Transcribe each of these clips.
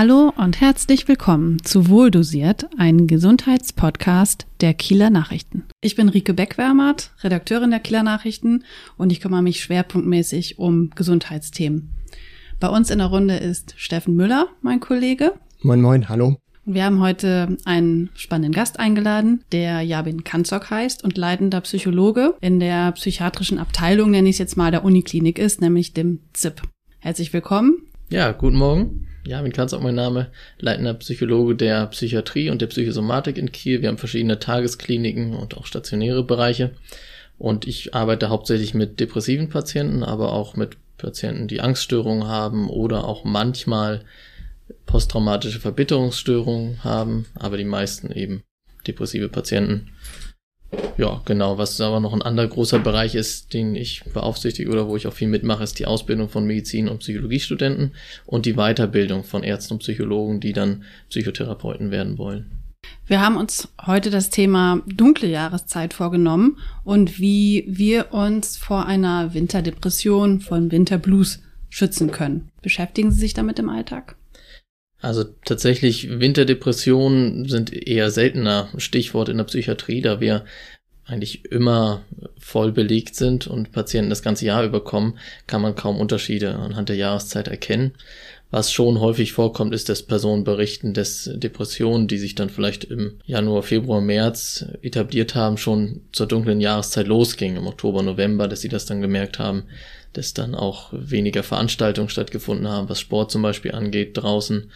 Hallo und herzlich willkommen zu Wohldosiert, ein Gesundheitspodcast der Kieler Nachrichten. Ich bin Rike Beckwärmert, Redakteurin der Kieler Nachrichten und ich kümmere mich schwerpunktmäßig um Gesundheitsthemen. Bei uns in der Runde ist Steffen Müller, mein Kollege. Moin, moin, hallo. Wir haben heute einen spannenden Gast eingeladen, der Jabin Kanzok heißt und leitender Psychologe in der psychiatrischen Abteilung, nenne ich es jetzt mal, der Uniklinik ist, nämlich dem ZIP. Herzlich willkommen. Ja, guten Morgen. Ja, mir kann auch mein Name, leitender Psychologe der Psychiatrie und der Psychosomatik in Kiel. Wir haben verschiedene Tageskliniken und auch stationäre Bereiche. Und ich arbeite hauptsächlich mit depressiven Patienten, aber auch mit Patienten, die Angststörungen haben oder auch manchmal posttraumatische Verbitterungsstörungen haben, aber die meisten eben depressive Patienten. Ja, genau. Was aber noch ein anderer großer Bereich ist, den ich beaufsichtige oder wo ich auch viel mitmache, ist die Ausbildung von Medizin- und Psychologiestudenten und die Weiterbildung von Ärzten und Psychologen, die dann Psychotherapeuten werden wollen. Wir haben uns heute das Thema dunkle Jahreszeit vorgenommen und wie wir uns vor einer Winterdepression, von Winterblues schützen können. Beschäftigen Sie sich damit im Alltag? Also tatsächlich Winterdepressionen sind eher seltener Stichwort in der Psychiatrie, da wir eigentlich immer voll belegt sind und Patienten das ganze Jahr überkommen, kann man kaum Unterschiede anhand der Jahreszeit erkennen. Was schon häufig vorkommt, ist, dass Personen berichten, dass Depressionen, die sich dann vielleicht im Januar, Februar, März etabliert haben, schon zur dunklen Jahreszeit losgingen, im Oktober, November, dass sie das dann gemerkt haben, dass dann auch weniger Veranstaltungen stattgefunden haben, was Sport zum Beispiel angeht draußen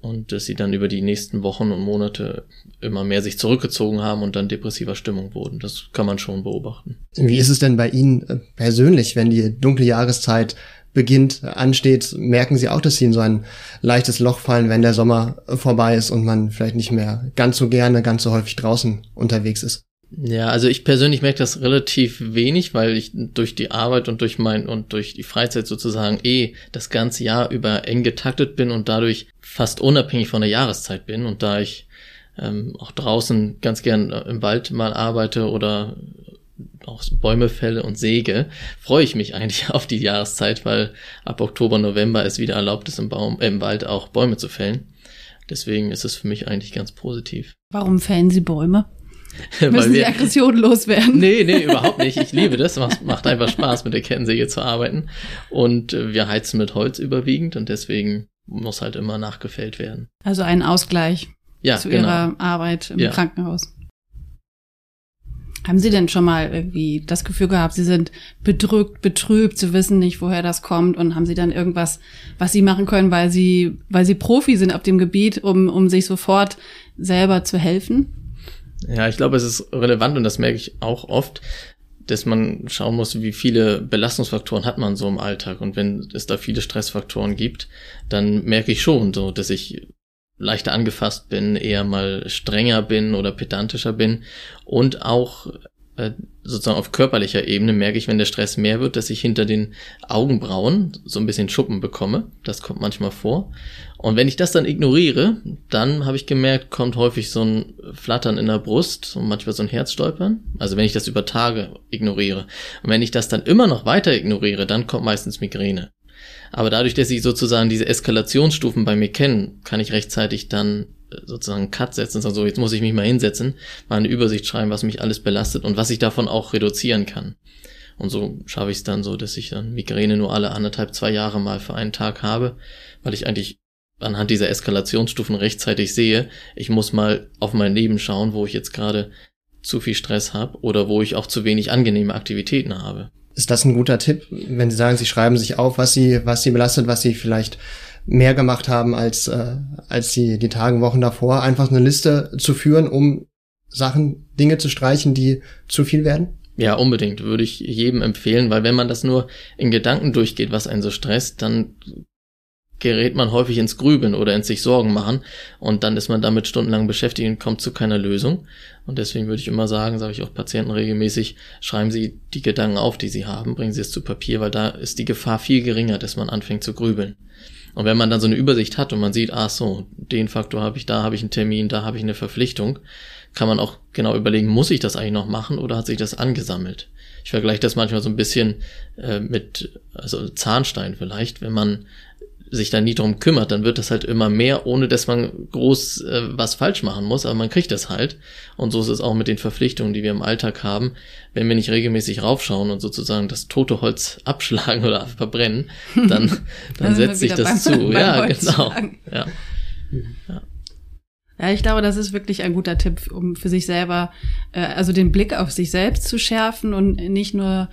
und dass sie dann über die nächsten Wochen und Monate immer mehr sich zurückgezogen haben und dann depressiver Stimmung wurden. Das kann man schon beobachten. Wie ist es denn bei Ihnen äh, persönlich, wenn die dunkle Jahreszeit beginnt, ansteht, merken Sie auch, dass Sie in so ein leichtes Loch fallen, wenn der Sommer vorbei ist und man vielleicht nicht mehr ganz so gerne, ganz so häufig draußen unterwegs ist? Ja, also ich persönlich merke das relativ wenig, weil ich durch die Arbeit und durch mein und durch die Freizeit sozusagen eh das ganze Jahr über eng getaktet bin und dadurch fast unabhängig von der Jahreszeit bin und da ich ähm, auch draußen ganz gern äh, im Wald mal arbeite oder auch Bäume fälle und säge, freue ich mich eigentlich auf die Jahreszeit, weil ab Oktober, November es wieder erlaubt ist, im, Baum, äh, im Wald auch Bäume zu fällen. Deswegen ist es für mich eigentlich ganz positiv. Warum fällen Sie Bäume? Müssen Sie Aggression loswerden? Nee, nee, überhaupt nicht. Ich liebe das. Macht, macht einfach Spaß, mit der Kettensäge zu arbeiten. Und äh, wir heizen mit Holz überwiegend und deswegen muss halt immer nachgefällt werden. Also ein Ausgleich ja, zu genau. Ihrer Arbeit im ja. Krankenhaus. Haben Sie denn schon mal irgendwie das Gefühl gehabt, Sie sind bedrückt, betrübt, Sie wissen nicht, woher das kommt und haben Sie dann irgendwas, was Sie machen können, weil Sie, weil Sie Profi sind auf dem Gebiet, um, um sich sofort selber zu helfen? Ja, ich glaube, es ist relevant und das merke ich auch oft, dass man schauen muss, wie viele Belastungsfaktoren hat man so im Alltag. Und wenn es da viele Stressfaktoren gibt, dann merke ich schon so, dass ich leichter angefasst bin, eher mal strenger bin oder pedantischer bin und auch sozusagen auf körperlicher Ebene merke ich, wenn der Stress mehr wird, dass ich hinter den Augenbrauen so ein bisschen Schuppen bekomme. Das kommt manchmal vor. Und wenn ich das dann ignoriere, dann habe ich gemerkt, kommt häufig so ein Flattern in der Brust und manchmal so ein Herzstolpern. Also wenn ich das über Tage ignoriere. Und wenn ich das dann immer noch weiter ignoriere, dann kommt meistens Migräne. Aber dadurch, dass ich sozusagen diese Eskalationsstufen bei mir kenne, kann ich rechtzeitig dann sozusagen Cut setzen und so, jetzt muss ich mich mal hinsetzen, mal eine Übersicht schreiben, was mich alles belastet und was ich davon auch reduzieren kann. Und so schaffe ich es dann so, dass ich dann Migräne nur alle anderthalb, zwei Jahre mal für einen Tag habe, weil ich eigentlich anhand dieser Eskalationsstufen rechtzeitig sehe, ich muss mal auf mein Leben schauen, wo ich jetzt gerade zu viel Stress habe oder wo ich auch zu wenig angenehme Aktivitäten habe. Ist das ein guter Tipp, wenn Sie sagen, Sie schreiben sich auf, was Sie, was Sie belastet, was Sie vielleicht mehr gemacht haben als, äh, als die, die Tagen, Wochen davor, einfach eine Liste zu führen, um Sachen, Dinge zu streichen, die zu viel werden? Ja, unbedingt. Würde ich jedem empfehlen, weil wenn man das nur in Gedanken durchgeht, was einen so stresst, dann gerät man häufig ins Grübeln oder ins sich Sorgen machen und dann ist man damit stundenlang beschäftigt und kommt zu keiner Lösung. Und deswegen würde ich immer sagen, sage ich auch Patienten regelmäßig, schreiben Sie die Gedanken auf, die Sie haben, bringen Sie es zu Papier, weil da ist die Gefahr viel geringer, dass man anfängt zu grübeln. Und wenn man dann so eine Übersicht hat und man sieht, ach so, den Faktor habe ich, da habe ich einen Termin, da habe ich eine Verpflichtung, kann man auch genau überlegen, muss ich das eigentlich noch machen oder hat sich das angesammelt? Ich vergleiche das manchmal so ein bisschen äh, mit also Zahnstein vielleicht, wenn man sich da nie drum kümmert, dann wird das halt immer mehr, ohne dass man groß äh, was falsch machen muss, aber man kriegt das halt. Und so ist es auch mit den Verpflichtungen, die wir im Alltag haben. Wenn wir nicht regelmäßig raufschauen und sozusagen das tote Holz abschlagen oder verbrennen, dann, dann, dann setzt sich das beim, zu. Beim ja, genau. Ja. ja. Ja, ich glaube, das ist wirklich ein guter Tipp, um für sich selber, äh, also den Blick auf sich selbst zu schärfen und nicht nur,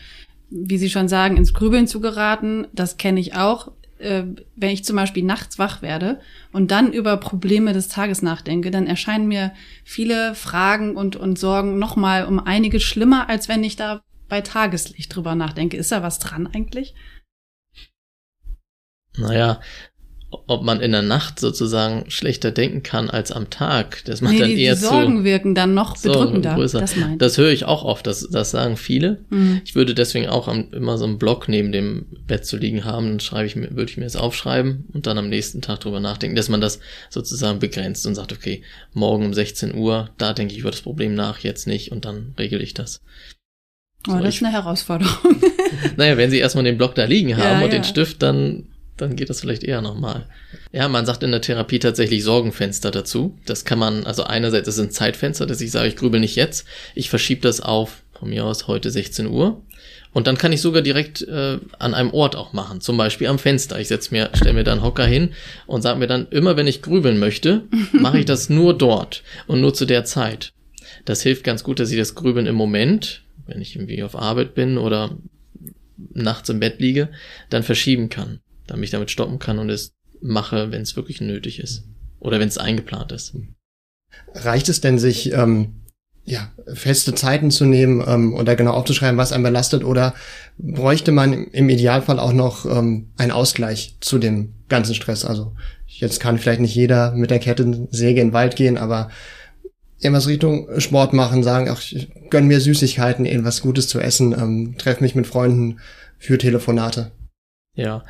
wie Sie schon sagen, ins Grübeln zu geraten. Das kenne ich auch äh, wenn ich zum Beispiel nachts wach werde und dann über Probleme des Tages nachdenke, dann erscheinen mir viele Fragen und, und Sorgen nochmal um einiges schlimmer, als wenn ich da bei Tageslicht drüber nachdenke. Ist da was dran eigentlich? Naja, ob man in der Nacht sozusagen schlechter denken kann als am Tag. Das macht nee, dann die, eher die Sorgen zu, wirken dann noch bedrückender. Größer. Das, meint. das höre ich auch oft, das, das sagen viele. Mhm. Ich würde deswegen auch am, immer so einen Block neben dem Bett zu liegen haben, dann schreibe ich mir, würde ich mir das aufschreiben und dann am nächsten Tag drüber nachdenken, dass man das sozusagen begrenzt und sagt, okay, morgen um 16 Uhr, da denke ich über das Problem nach, jetzt nicht und dann regel ich das. Oh, so, das ist eine Herausforderung. naja, wenn Sie erstmal den Block da liegen haben ja, und ja. den Stift, dann dann geht das vielleicht eher nochmal. Ja, man sagt in der Therapie tatsächlich Sorgenfenster dazu. Das kann man, also einerseits ist ein Zeitfenster, dass ich sage, ich grübel nicht jetzt, ich verschiebe das auf, von mir aus heute 16 Uhr. Und dann kann ich sogar direkt äh, an einem Ort auch machen, zum Beispiel am Fenster. Ich setz mir, stelle mir dann Hocker hin und sage mir dann, immer wenn ich grübeln möchte, mache ich das nur dort und nur zu der Zeit. Das hilft ganz gut, dass ich das Grübeln im Moment, wenn ich irgendwie auf Arbeit bin oder nachts im Bett liege, dann verschieben kann damit ich damit stoppen kann und es mache, wenn es wirklich nötig ist. Oder wenn es eingeplant ist. Reicht es denn, sich ähm, ja, feste Zeiten zu nehmen ähm, oder genau aufzuschreiben, was einen belastet? Oder bräuchte man im Idealfall auch noch ähm, einen Ausgleich zu dem ganzen Stress? Also jetzt kann vielleicht nicht jeder mit der Kettensäge in den Wald gehen, aber irgendwas Richtung Sport machen, sagen, ach, ich gönn mir Süßigkeiten, irgendwas Gutes zu essen, ähm, treffe mich mit Freunden für Telefonate. Ja,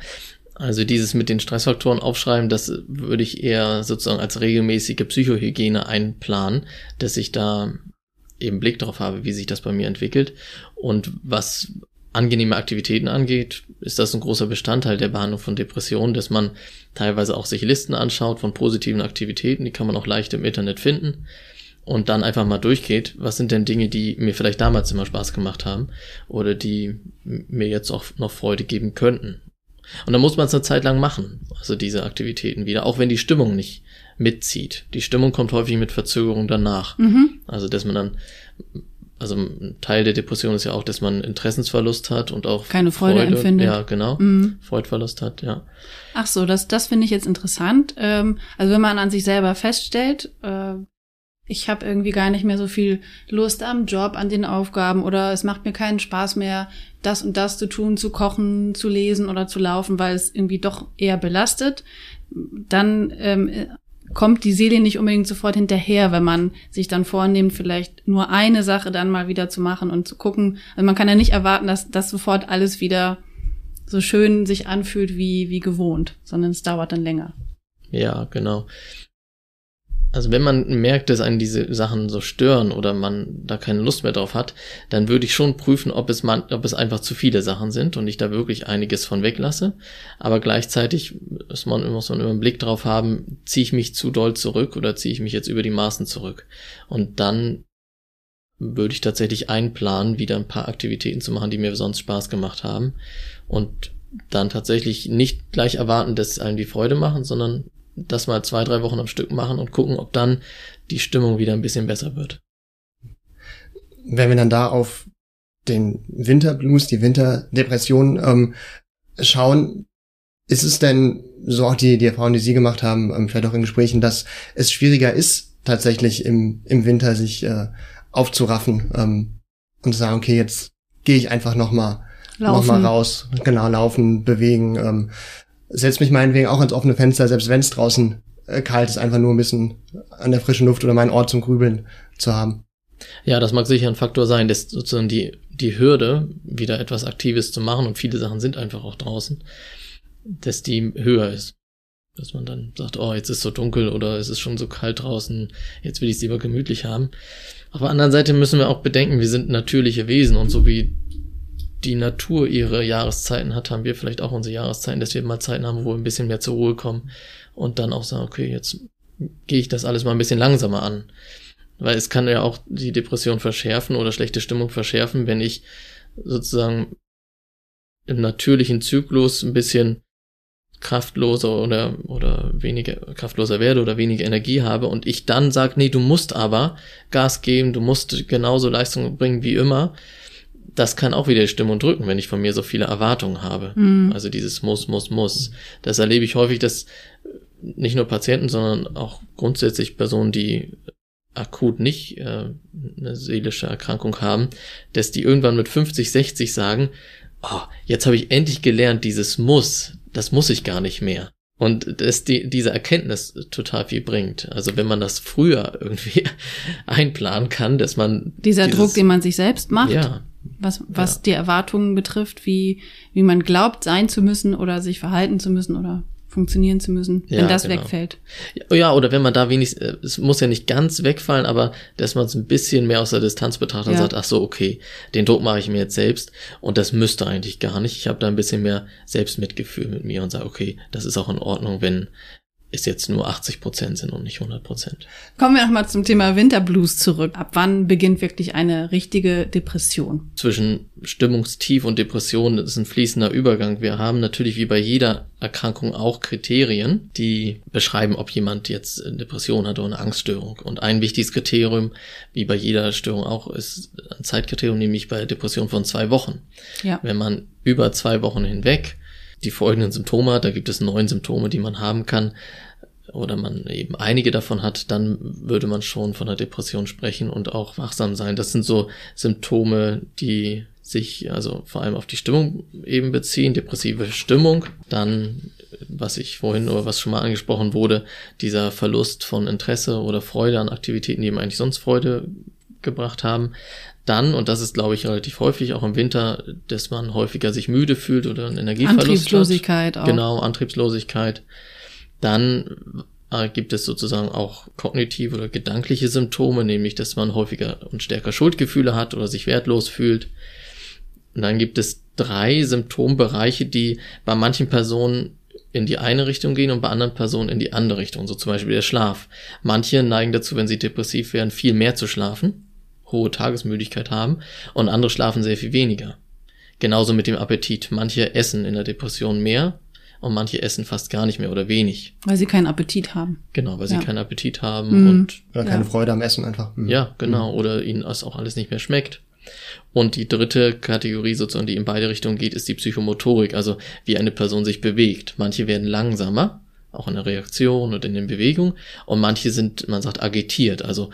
also dieses mit den Stressfaktoren aufschreiben, das würde ich eher sozusagen als regelmäßige Psychohygiene einplanen, dass ich da eben Blick darauf habe, wie sich das bei mir entwickelt. Und was angenehme Aktivitäten angeht, ist das ein großer Bestandteil der Behandlung von Depressionen, dass man teilweise auch sich Listen anschaut von positiven Aktivitäten, die kann man auch leicht im Internet finden und dann einfach mal durchgeht, was sind denn Dinge, die mir vielleicht damals immer Spaß gemacht haben oder die mir jetzt auch noch Freude geben könnten. Und dann muss man es eine Zeit lang machen, also diese Aktivitäten wieder, auch wenn die Stimmung nicht mitzieht. Die Stimmung kommt häufig mit Verzögerung danach. Mhm. Also, dass man dann, also ein Teil der Depression ist ja auch, dass man Interessensverlust hat und auch keine Freude, Freude empfindet. Ja, genau. Mhm. Freudverlust hat, ja. Ach so, das, das finde ich jetzt interessant. Ähm, also wenn man an sich selber feststellt, äh, ich habe irgendwie gar nicht mehr so viel Lust am Job, an den Aufgaben oder es macht mir keinen Spaß mehr, das und das zu tun, zu kochen, zu lesen oder zu laufen, weil es irgendwie doch eher belastet, dann ähm, kommt die Seele nicht unbedingt sofort hinterher, wenn man sich dann vornimmt, vielleicht nur eine Sache dann mal wieder zu machen und zu gucken. Also man kann ja nicht erwarten, dass das sofort alles wieder so schön sich anfühlt wie, wie gewohnt, sondern es dauert dann länger. Ja, genau also wenn man merkt, dass einen diese Sachen so stören oder man da keine Lust mehr drauf hat, dann würde ich schon prüfen, ob es man, ob es einfach zu viele Sachen sind und ich da wirklich einiges von weglasse. Aber gleichzeitig muss man, muss man immer einen Blick drauf haben, ziehe ich mich zu doll zurück oder ziehe ich mich jetzt über die Maßen zurück. Und dann würde ich tatsächlich einplanen, wieder ein paar Aktivitäten zu machen, die mir sonst Spaß gemacht haben. Und dann tatsächlich nicht gleich erwarten, dass einem die Freude machen, sondern das mal zwei, drei Wochen am Stück machen und gucken, ob dann die Stimmung wieder ein bisschen besser wird. Wenn wir dann da auf den Winterblues, die Winterdepression ähm, schauen, ist es denn so auch die, die Erfahrung, die Sie gemacht haben, ähm, vielleicht auch in Gesprächen, dass es schwieriger ist, tatsächlich im, im Winter sich äh, aufzuraffen ähm, und zu sagen, okay, jetzt gehe ich einfach noch mal, noch mal raus, genau, laufen, bewegen, ähm, setze mich meinetwegen auch ans offene Fenster, selbst wenn es draußen äh, kalt ist, einfach nur ein bisschen an der frischen Luft oder meinen Ort zum Grübeln zu haben. Ja, das mag sicher ein Faktor sein, dass sozusagen die, die Hürde, wieder etwas Aktives zu machen, und viele Sachen sind einfach auch draußen, dass die höher ist. Dass man dann sagt, oh, jetzt ist so dunkel oder es ist schon so kalt draußen, jetzt will ich es lieber gemütlich haben. Auf der anderen Seite müssen wir auch bedenken, wir sind natürliche Wesen und so wie die Natur ihre Jahreszeiten hat, haben wir vielleicht auch unsere Jahreszeiten, dass wir mal Zeiten haben, wo wir ein bisschen mehr zur Ruhe kommen und dann auch sagen, okay, jetzt gehe ich das alles mal ein bisschen langsamer an. Weil es kann ja auch die Depression verschärfen oder schlechte Stimmung verschärfen, wenn ich sozusagen im natürlichen Zyklus ein bisschen kraftloser oder, oder weniger kraftloser werde oder weniger Energie habe und ich dann sage, nee, du musst aber Gas geben, du musst genauso Leistung bringen wie immer, das kann auch wieder die Stimmung drücken, wenn ich von mir so viele Erwartungen habe. Mhm. Also dieses muss, muss, muss. Das erlebe ich häufig, dass nicht nur Patienten, sondern auch grundsätzlich Personen, die akut nicht äh, eine seelische Erkrankung haben, dass die irgendwann mit 50, 60 sagen, oh, jetzt habe ich endlich gelernt, dieses muss, das muss ich gar nicht mehr. Und dass die, diese Erkenntnis total viel bringt. Also wenn man das früher irgendwie einplanen kann, dass man. Dieser dieses, Druck, den man sich selbst macht. Ja. Was, was ja. die Erwartungen betrifft, wie, wie man glaubt, sein zu müssen oder sich verhalten zu müssen oder funktionieren zu müssen, ja, wenn das genau. wegfällt. Ja, oder wenn man da wenig, äh, es muss ja nicht ganz wegfallen, aber dass man es ein bisschen mehr aus der Distanz betrachtet ja. und sagt, ach so, okay, den Druck mache ich mir jetzt selbst und das müsste eigentlich gar nicht. Ich habe da ein bisschen mehr Selbstmitgefühl mit mir und sage, okay, das ist auch in Ordnung, wenn es jetzt nur 80 Prozent sind und nicht 100 Prozent. Kommen wir nochmal zum Thema Winterblues zurück. Ab wann beginnt wirklich eine richtige Depression? Zwischen Stimmungstief und Depression ist ein fließender Übergang. Wir haben natürlich wie bei jeder Erkrankung auch Kriterien, die beschreiben, ob jemand jetzt eine Depression hat oder eine Angststörung. Und ein wichtiges Kriterium, wie bei jeder Störung auch, ist ein Zeitkriterium, nämlich bei Depression von zwei Wochen. Ja. Wenn man über zwei Wochen hinweg die folgenden Symptome hat, da gibt es neun Symptome, die man haben kann, oder man eben einige davon hat, dann würde man schon von einer Depression sprechen und auch wachsam sein. Das sind so Symptome, die sich also vor allem auf die Stimmung eben beziehen, depressive Stimmung, dann was ich vorhin oder was schon mal angesprochen wurde, dieser Verlust von Interesse oder Freude an Aktivitäten, die ihm eigentlich sonst Freude gebracht haben. Dann, und das ist, glaube ich, relativ häufig, auch im Winter, dass man häufiger sich müde fühlt oder einen Energieverlust Antriebslosigkeit hat. auch. Genau, Antriebslosigkeit. Dann äh, gibt es sozusagen auch kognitive oder gedankliche Symptome, nämlich, dass man häufiger und stärker Schuldgefühle hat oder sich wertlos fühlt. Und dann gibt es drei Symptombereiche, die bei manchen Personen in die eine Richtung gehen und bei anderen Personen in die andere Richtung. So zum Beispiel der Schlaf. Manche neigen dazu, wenn sie depressiv werden, viel mehr zu schlafen hohe Tagesmüdigkeit haben und andere schlafen sehr viel weniger. Genauso mit dem Appetit. Manche essen in der Depression mehr und manche essen fast gar nicht mehr oder wenig. Weil sie keinen Appetit haben. Genau, weil sie keinen Appetit haben mhm. und oder keine ja. Freude am Essen einfach. Mhm. Ja, genau, mhm. oder ihnen das auch alles nicht mehr schmeckt. Und die dritte Kategorie sozusagen, die in beide Richtungen geht, ist die Psychomotorik, also wie eine Person sich bewegt. Manche werden langsamer, auch in der Reaktion und in den Bewegungen, und manche sind, man sagt, agitiert, also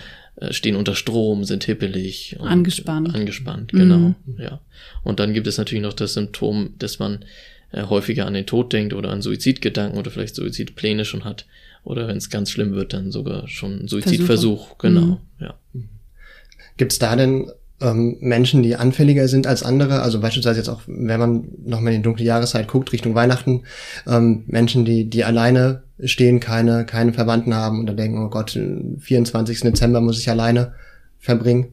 stehen unter Strom, sind hippelig. angespannt. Angespannt, genau, mhm. ja. Und dann gibt es natürlich noch das Symptom, dass man äh, häufiger an den Tod denkt oder an Suizidgedanken oder vielleicht Suizidpläne schon hat. Oder wenn es ganz schlimm wird, dann sogar schon ein Suizidversuch, Versuche. genau, mhm. ja. Gibt es da denn ähm, Menschen, die anfälliger sind als andere, also beispielsweise jetzt auch, wenn man nochmal in die dunkle Jahreszeit guckt, Richtung Weihnachten, ähm, Menschen, die, die alleine stehen, keine, keine Verwandten haben und dann denken, oh Gott, 24. Dezember muss ich alleine verbringen.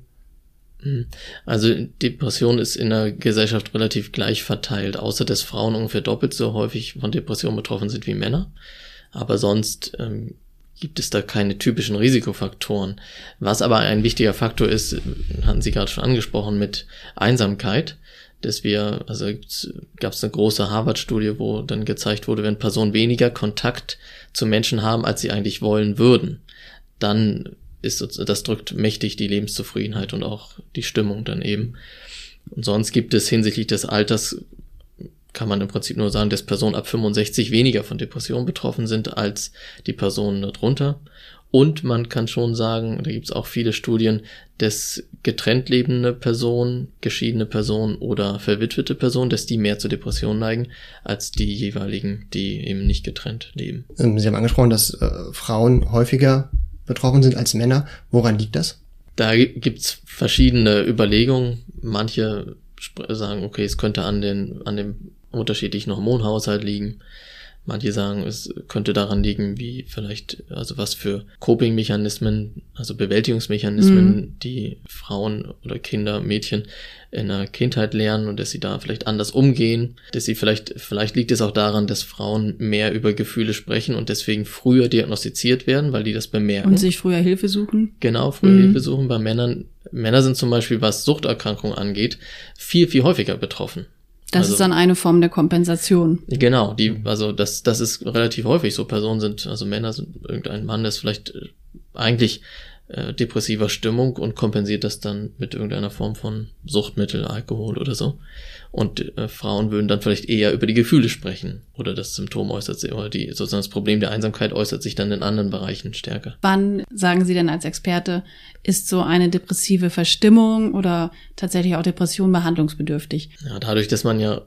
Hm. Also Depression ist in der Gesellschaft relativ gleich verteilt, außer dass Frauen ungefähr doppelt so häufig von Depressionen betroffen sind wie Männer. Aber sonst ähm, gibt es da keine typischen Risikofaktoren. Was aber ein wichtiger Faktor ist, hatten Sie gerade schon angesprochen, mit Einsamkeit, dass wir, also gab es eine große Harvard-Studie, wo dann gezeigt wurde, wenn Personen weniger Kontakt zu Menschen haben, als sie eigentlich wollen würden, dann ist das drückt mächtig die Lebenszufriedenheit und auch die Stimmung dann eben. Und sonst gibt es hinsichtlich des Alters kann man im Prinzip nur sagen, dass Personen ab 65 weniger von Depressionen betroffen sind als die Personen darunter. Und man kann schon sagen, da gibt es auch viele Studien, dass getrennt lebende Personen, geschiedene Personen oder verwitwete Personen, dass die mehr zur Depression neigen, als die jeweiligen, die eben nicht getrennt leben. Ähm, Sie haben angesprochen, dass äh, Frauen häufiger betroffen sind als Männer. Woran liegt das? Da gibt's verschiedene Überlegungen. Manche sagen, okay, es könnte an den, an dem unterschiedlichen Hormonhaushalt liegen. Manche sagen, es könnte daran liegen, wie vielleicht, also was für Coping-Mechanismen, also Bewältigungsmechanismen, mhm. die Frauen oder Kinder, Mädchen in der Kindheit lernen und dass sie da vielleicht anders umgehen, dass sie vielleicht, vielleicht liegt es auch daran, dass Frauen mehr über Gefühle sprechen und deswegen früher diagnostiziert werden, weil die das bemerken. Und sich früher Hilfe suchen. Genau, früher mhm. Hilfe suchen. Bei Männern, Männer sind zum Beispiel, was Suchterkrankungen angeht, viel, viel häufiger betroffen. Das also, ist dann eine Form der Kompensation. Genau, die, also das, das ist relativ häufig so. Personen sind, also Männer sind irgendein Mann, der ist vielleicht äh, eigentlich äh, depressiver Stimmung und kompensiert das dann mit irgendeiner Form von Suchtmittel, Alkohol oder so. Und äh, Frauen würden dann vielleicht eher über die Gefühle sprechen oder das Symptom äußert sich oder die sozusagen das Problem der Einsamkeit äußert sich dann in anderen Bereichen stärker. Wann sagen Sie denn als Experte, ist so eine depressive Verstimmung oder tatsächlich auch Depression behandlungsbedürftig? Ja, dadurch, dass man ja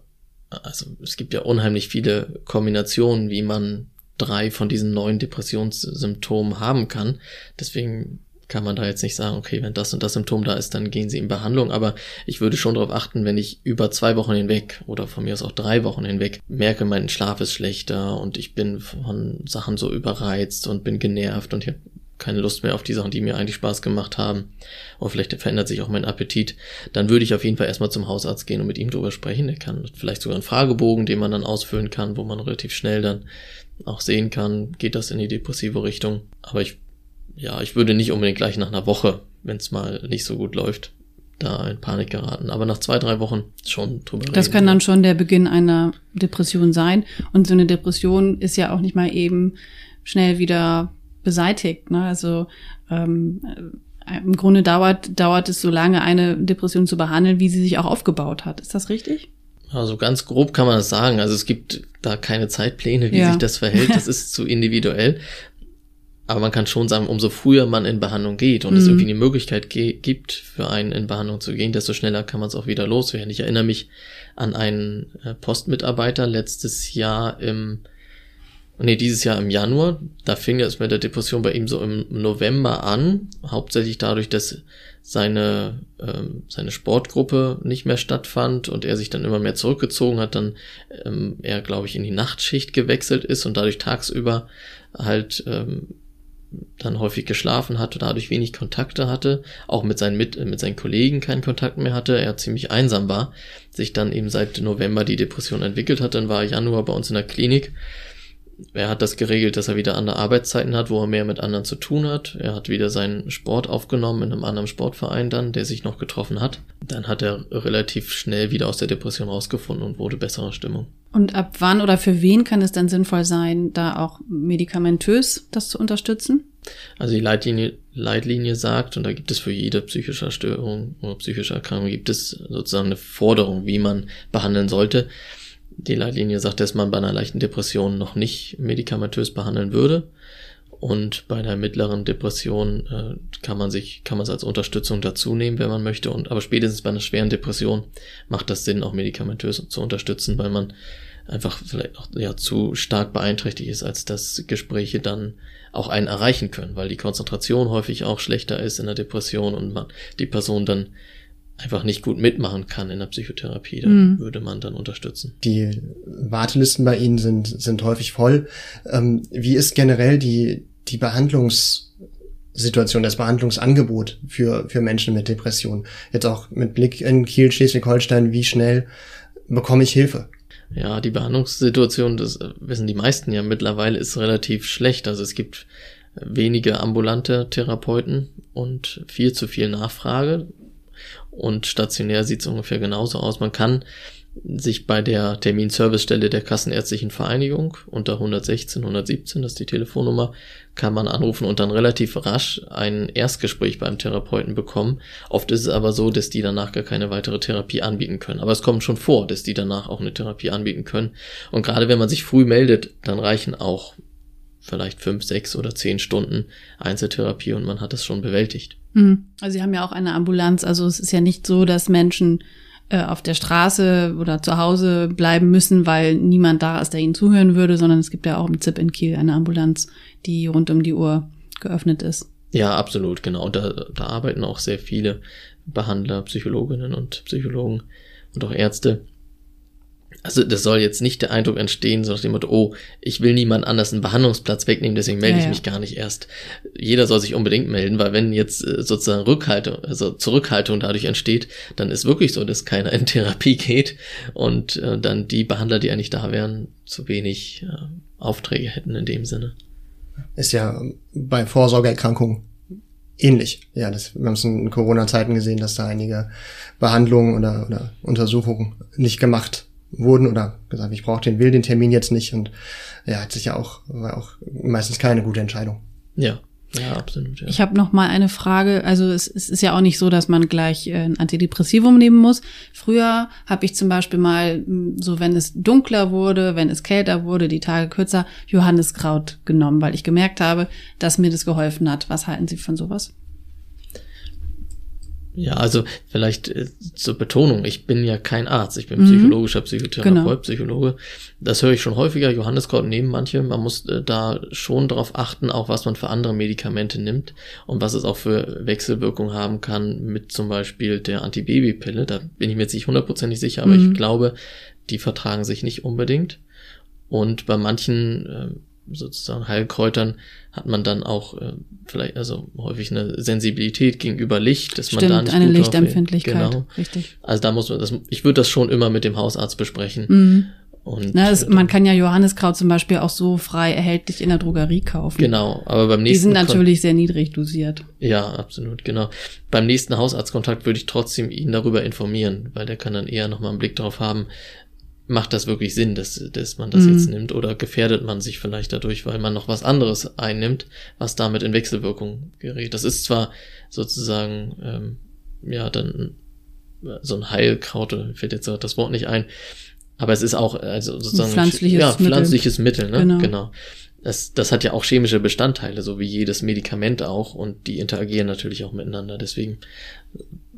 also es gibt ja unheimlich viele Kombinationen, wie man drei von diesen neuen Depressionssymptomen haben kann. Deswegen kann man da jetzt nicht sagen, okay, wenn das und das Symptom da ist, dann gehen sie in Behandlung. Aber ich würde schon darauf achten, wenn ich über zwei Wochen hinweg oder von mir aus auch drei Wochen hinweg merke, mein Schlaf ist schlechter und ich bin von Sachen so überreizt und bin genervt und ich habe keine Lust mehr auf die Sachen, die mir eigentlich Spaß gemacht haben. Oder vielleicht verändert sich auch mein Appetit. Dann würde ich auf jeden Fall erstmal zum Hausarzt gehen und mit ihm drüber sprechen. Der kann vielleicht sogar einen Fragebogen, den man dann ausfüllen kann, wo man relativ schnell dann auch sehen kann, geht das in die depressive Richtung. Aber ich ja, ich würde nicht unbedingt gleich nach einer Woche, wenn es mal nicht so gut läuft, da in Panik geraten. Aber nach zwei, drei Wochen schon drüber reden. Das kann dann schon der Beginn einer Depression sein. Und so eine Depression ist ja auch nicht mal eben schnell wieder beseitigt. Ne? Also ähm, äh, im Grunde dauert, dauert es so lange, eine Depression zu behandeln, wie sie sich auch aufgebaut hat. Ist das richtig? Also ganz grob kann man das sagen. Also es gibt da keine Zeitpläne, wie ja. sich das verhält. Das ist zu individuell. Aber man kann schon sagen, umso früher man in Behandlung geht und mhm. es irgendwie eine Möglichkeit gibt, für einen in Behandlung zu gehen, desto schneller kann man es auch wieder loswerden. Ich erinnere mich an einen äh, Postmitarbeiter letztes Jahr im, nee, dieses Jahr im Januar. Da fing es mit der Depression bei ihm so im November an, hauptsächlich dadurch, dass seine, ähm, seine Sportgruppe nicht mehr stattfand und er sich dann immer mehr zurückgezogen hat, dann ähm, er, glaube ich, in die Nachtschicht gewechselt ist und dadurch tagsüber halt ähm, dann häufig geschlafen hat und dadurch wenig Kontakte hatte, auch mit seinen, mit, mit seinen Kollegen keinen Kontakt mehr hatte, er ziemlich einsam war, sich dann eben seit November die Depression entwickelt hat, dann war Januar bei uns in der Klinik. Er hat das geregelt, dass er wieder andere Arbeitszeiten hat, wo er mehr mit anderen zu tun hat. Er hat wieder seinen Sport aufgenommen in einem anderen Sportverein dann, der sich noch getroffen hat. Dann hat er relativ schnell wieder aus der Depression rausgefunden und wurde besserer Stimmung. Und ab wann oder für wen kann es denn sinnvoll sein, da auch medikamentös das zu unterstützen? Also die Leitlinie, Leitlinie sagt, und da gibt es für jede psychische Störung oder psychische Erkrankung gibt es sozusagen eine Forderung, wie man behandeln sollte. Die Leitlinie sagt, dass man bei einer leichten Depression noch nicht medikamentös behandeln würde. Und bei einer mittleren Depression äh, kann man sich, kann man es als Unterstützung dazu nehmen, wenn man möchte. Und aber spätestens bei einer schweren Depression macht das Sinn, auch medikamentös zu unterstützen, weil man einfach vielleicht auch ja zu stark beeinträchtigt ist, als dass Gespräche dann auch einen erreichen können, weil die Konzentration häufig auch schlechter ist in der Depression und man die Person dann einfach nicht gut mitmachen kann in der Psychotherapie, dann mhm. würde man dann unterstützen. Die Wartelisten bei Ihnen sind, sind häufig voll. Ähm, wie ist generell die, die Behandlungssituation, das Behandlungsangebot für, für Menschen mit Depression? Jetzt auch mit Blick in Kiel, Schleswig-Holstein, wie schnell bekomme ich Hilfe? Ja, die Behandlungssituation, das wissen die meisten ja mittlerweile, ist relativ schlecht. Also es gibt wenige ambulante Therapeuten und viel zu viel Nachfrage. Und stationär sieht es ungefähr genauso aus. Man kann sich bei der Terminservicestelle der Kassenärztlichen Vereinigung unter 116, 117, das ist die Telefonnummer, kann man anrufen und dann relativ rasch ein Erstgespräch beim Therapeuten bekommen. Oft ist es aber so, dass die danach gar keine weitere Therapie anbieten können. Aber es kommt schon vor, dass die danach auch eine Therapie anbieten können. Und gerade wenn man sich früh meldet, dann reichen auch vielleicht fünf, sechs oder zehn Stunden Einzeltherapie und man hat es schon bewältigt. Mhm. Also Sie haben ja auch eine Ambulanz. Also es ist ja nicht so, dass Menschen äh, auf der Straße oder zu Hause bleiben müssen, weil niemand da ist, der ihnen zuhören würde, sondern es gibt ja auch im ZIP in Kiel eine Ambulanz, die rund um die Uhr geöffnet ist. Ja, absolut, genau. Da, da arbeiten auch sehr viele Behandler, Psychologinnen und Psychologen und auch Ärzte. Also das soll jetzt nicht der Eindruck entstehen, so nach dem Motto, oh, ich will niemand anders einen Behandlungsplatz wegnehmen, deswegen melde ja, ich mich ja. gar nicht erst. Jeder soll sich unbedingt melden, weil wenn jetzt äh, sozusagen Rückhaltung, also Zurückhaltung dadurch entsteht, dann ist wirklich so, dass keiner in Therapie geht und äh, dann die Behandler, die eigentlich da wären, zu wenig äh, Aufträge hätten in dem Sinne. Ist ja bei Vorsorgeerkrankungen ähnlich. Ja, das, wir haben es in Corona-Zeiten gesehen, dass da einige Behandlungen oder, oder Untersuchungen nicht gemacht wurden oder gesagt, ich brauche den, will den Termin jetzt nicht und ja, hat sich ja auch, war auch meistens keine gute Entscheidung. Ja. Ja, absolut. Ja. Ich habe noch mal eine Frage. Also es, es ist ja auch nicht so, dass man gleich äh, ein Antidepressivum nehmen muss. Früher habe ich zum Beispiel mal, so wenn es dunkler wurde, wenn es kälter wurde, die Tage kürzer, Johanniskraut genommen, weil ich gemerkt habe, dass mir das geholfen hat. Was halten Sie von sowas? Ja, also vielleicht äh, zur Betonung, ich bin ja kein Arzt, ich bin mhm. psychologischer Psychotherapeut, genau. Psychologe. Das höre ich schon häufiger, Johanneskraut nehmen manche. Man muss äh, da schon darauf achten, auch was man für andere Medikamente nimmt und was es auch für Wechselwirkungen haben kann mit zum Beispiel der Antibabypille. Da bin ich mir jetzt nicht hundertprozentig sicher, aber mhm. ich glaube, die vertragen sich nicht unbedingt. Und bei manchen äh, sozusagen Heilkräutern hat man dann auch äh, vielleicht also häufig eine Sensibilität gegenüber Licht, dass Stimmt, man da nicht eine Lichtempfindlichkeit. Genau. Richtig. Also da muss man das, ich würde das schon immer mit dem Hausarzt besprechen. Mhm. Und Na, das, man kann ja Johanniskraut zum Beispiel auch so frei erhältlich in der Drogerie kaufen. Genau, aber beim nächsten Die sind natürlich sehr niedrig dosiert. Ja, absolut, genau. Beim nächsten Hausarztkontakt würde ich trotzdem ihn darüber informieren, weil der kann dann eher nochmal einen Blick drauf haben, macht das wirklich Sinn, dass, dass man das mhm. jetzt nimmt oder gefährdet man sich vielleicht dadurch, weil man noch was anderes einnimmt, was damit in Wechselwirkung gerät. Das ist zwar sozusagen ähm, ja dann so ein Heilkraut, fällt jetzt das Wort nicht ein, aber es ist auch also sozusagen ein pflanzliches ja, Mittel. pflanzliches Mittel, ne? Genau. genau. Das, das hat ja auch chemische Bestandteile, so wie jedes Medikament auch, und die interagieren natürlich auch miteinander. Deswegen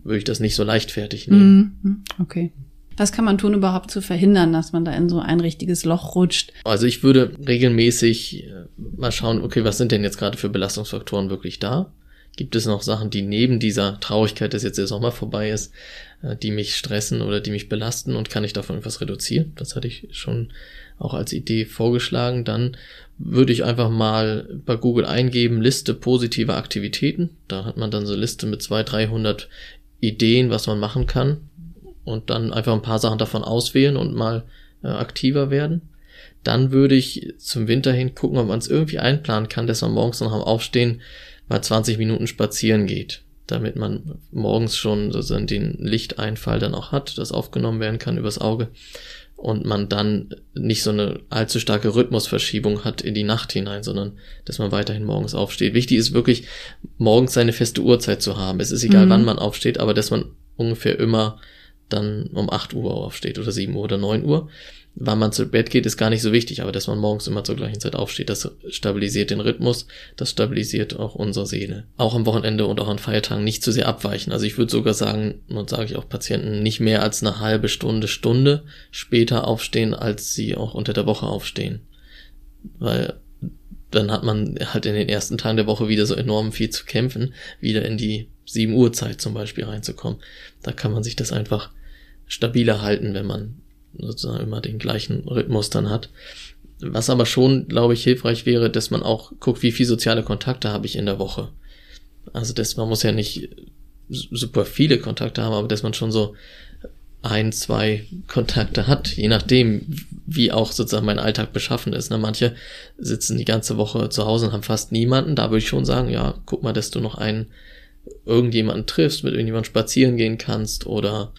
würde ich das nicht so leichtfertig nehmen. Mhm. Okay. Was kann man tun, überhaupt zu verhindern, dass man da in so ein richtiges Loch rutscht? Also ich würde regelmäßig äh, mal schauen, okay, was sind denn jetzt gerade für Belastungsfaktoren wirklich da? Gibt es noch Sachen, die neben dieser Traurigkeit, dass jetzt der Sommer vorbei ist, äh, die mich stressen oder die mich belasten und kann ich davon etwas reduzieren? Das hatte ich schon auch als Idee vorgeschlagen. Dann würde ich einfach mal bei Google eingeben, Liste positiver Aktivitäten. Da hat man dann so eine Liste mit 200, 300 Ideen, was man machen kann und dann einfach ein paar Sachen davon auswählen und mal äh, aktiver werden. Dann würde ich zum Winter hin gucken, ob man es irgendwie einplanen kann, dass man morgens noch am Aufstehen mal 20 Minuten spazieren geht, damit man morgens schon sozusagen den Lichteinfall dann auch hat, das aufgenommen werden kann übers Auge und man dann nicht so eine allzu starke Rhythmusverschiebung hat in die Nacht hinein, sondern dass man weiterhin morgens aufsteht. Wichtig ist wirklich, morgens seine feste Uhrzeit zu haben. Es ist egal, mhm. wann man aufsteht, aber dass man ungefähr immer dann um 8 Uhr aufsteht oder 7 Uhr oder 9 Uhr. Wann man zu Bett geht, ist gar nicht so wichtig, aber dass man morgens immer zur gleichen Zeit aufsteht, das stabilisiert den Rhythmus, das stabilisiert auch unsere Seele. Auch am Wochenende und auch an Feiertagen nicht zu sehr abweichen. Also ich würde sogar sagen, und sage ich auch Patienten, nicht mehr als eine halbe Stunde, Stunde später aufstehen, als sie auch unter der Woche aufstehen. Weil dann hat man halt in den ersten Tagen der Woche wieder so enorm viel zu kämpfen, wieder in die 7 Uhr Zeit zum Beispiel reinzukommen. Da kann man sich das einfach stabiler halten, wenn man sozusagen immer den gleichen Rhythmus dann hat. Was aber schon, glaube ich, hilfreich wäre, dass man auch guckt, wie viel soziale Kontakte habe ich in der Woche. Also, dass man muss ja nicht super viele Kontakte haben, aber dass man schon so ein, zwei Kontakte hat, je nachdem, wie auch sozusagen mein Alltag beschaffen ist. Ne? Manche sitzen die ganze Woche zu Hause und haben fast niemanden. Da würde ich schon sagen, ja, guck mal, dass du noch einen irgendjemanden triffst, mit irgendjemandem spazieren gehen kannst oder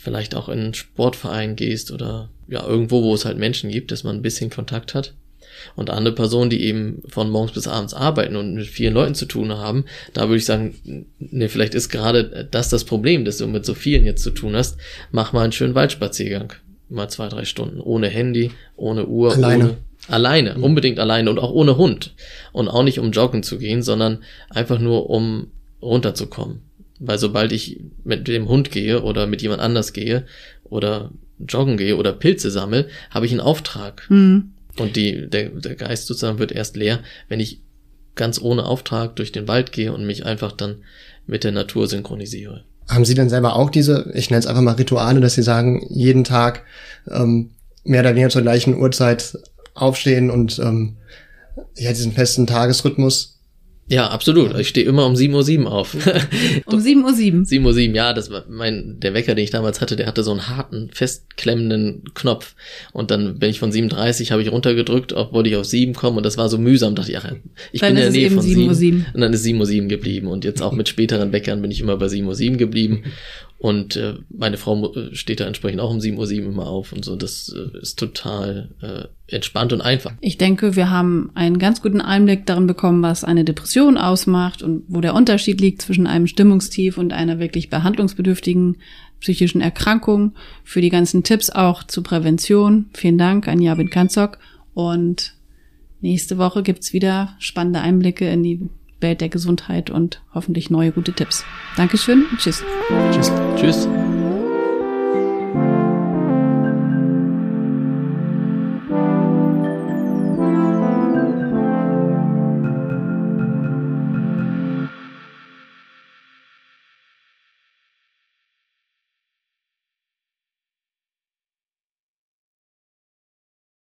vielleicht auch in einen Sportverein gehst oder ja, irgendwo, wo es halt Menschen gibt, dass man ein bisschen Kontakt hat. Und andere Personen, die eben von morgens bis abends arbeiten und mit vielen Leuten zu tun haben, da würde ich sagen, ne, vielleicht ist gerade das das Problem, dass du mit so vielen jetzt zu tun hast. Mach mal einen schönen Waldspaziergang. Mal zwei, drei Stunden. Ohne Handy, ohne Uhr. Alleine. Ohne, alleine. Mhm. Unbedingt alleine und auch ohne Hund. Und auch nicht um joggen zu gehen, sondern einfach nur um runterzukommen. Weil sobald ich mit dem Hund gehe oder mit jemand anders gehe oder joggen gehe oder Pilze sammle, habe ich einen Auftrag. Mhm. Und die, der, der Geist sozusagen wird erst leer, wenn ich ganz ohne Auftrag durch den Wald gehe und mich einfach dann mit der Natur synchronisiere. Haben Sie denn selber auch diese, ich nenne es einfach mal Rituale, dass Sie sagen, jeden Tag ähm, mehr oder weniger zur gleichen Uhrzeit aufstehen und ähm, ja, diesen festen Tagesrhythmus. Ja, absolut. Ich stehe immer um 7.07 Uhr auf. um 7.07 Uhr. 7.07 Uhr, ja, das war mein, der Wecker, den ich damals hatte, der hatte so einen harten, festklemmenden Knopf. Und dann bin ich von 7.30 habe ich runtergedrückt, obwohl ich auf 7 komme und das war so mühsam, dachte ich, ach, ich dann bin in der Nähe von 7. 7. Und dann ist 7.07 Uhr geblieben. Und jetzt auch mit späteren Weckern bin ich immer bei 7.07 Uhr geblieben. Und äh, meine Frau äh, steht da entsprechend auch um 7.07 Uhr immer auf und so. Das äh, ist total äh, entspannt und einfach. Ich denke, wir haben einen ganz guten Einblick darin bekommen, was eine Depression ausmacht und wo der Unterschied liegt zwischen einem Stimmungstief und einer wirklich behandlungsbedürftigen psychischen Erkrankung. Für die ganzen Tipps auch zur Prävention. Vielen Dank an Jabin Kanzok. Und nächste Woche gibt's wieder spannende Einblicke in die Welt der Gesundheit und hoffentlich neue gute Tipps. Dankeschön und tschüss. Tschüss. Tschüss.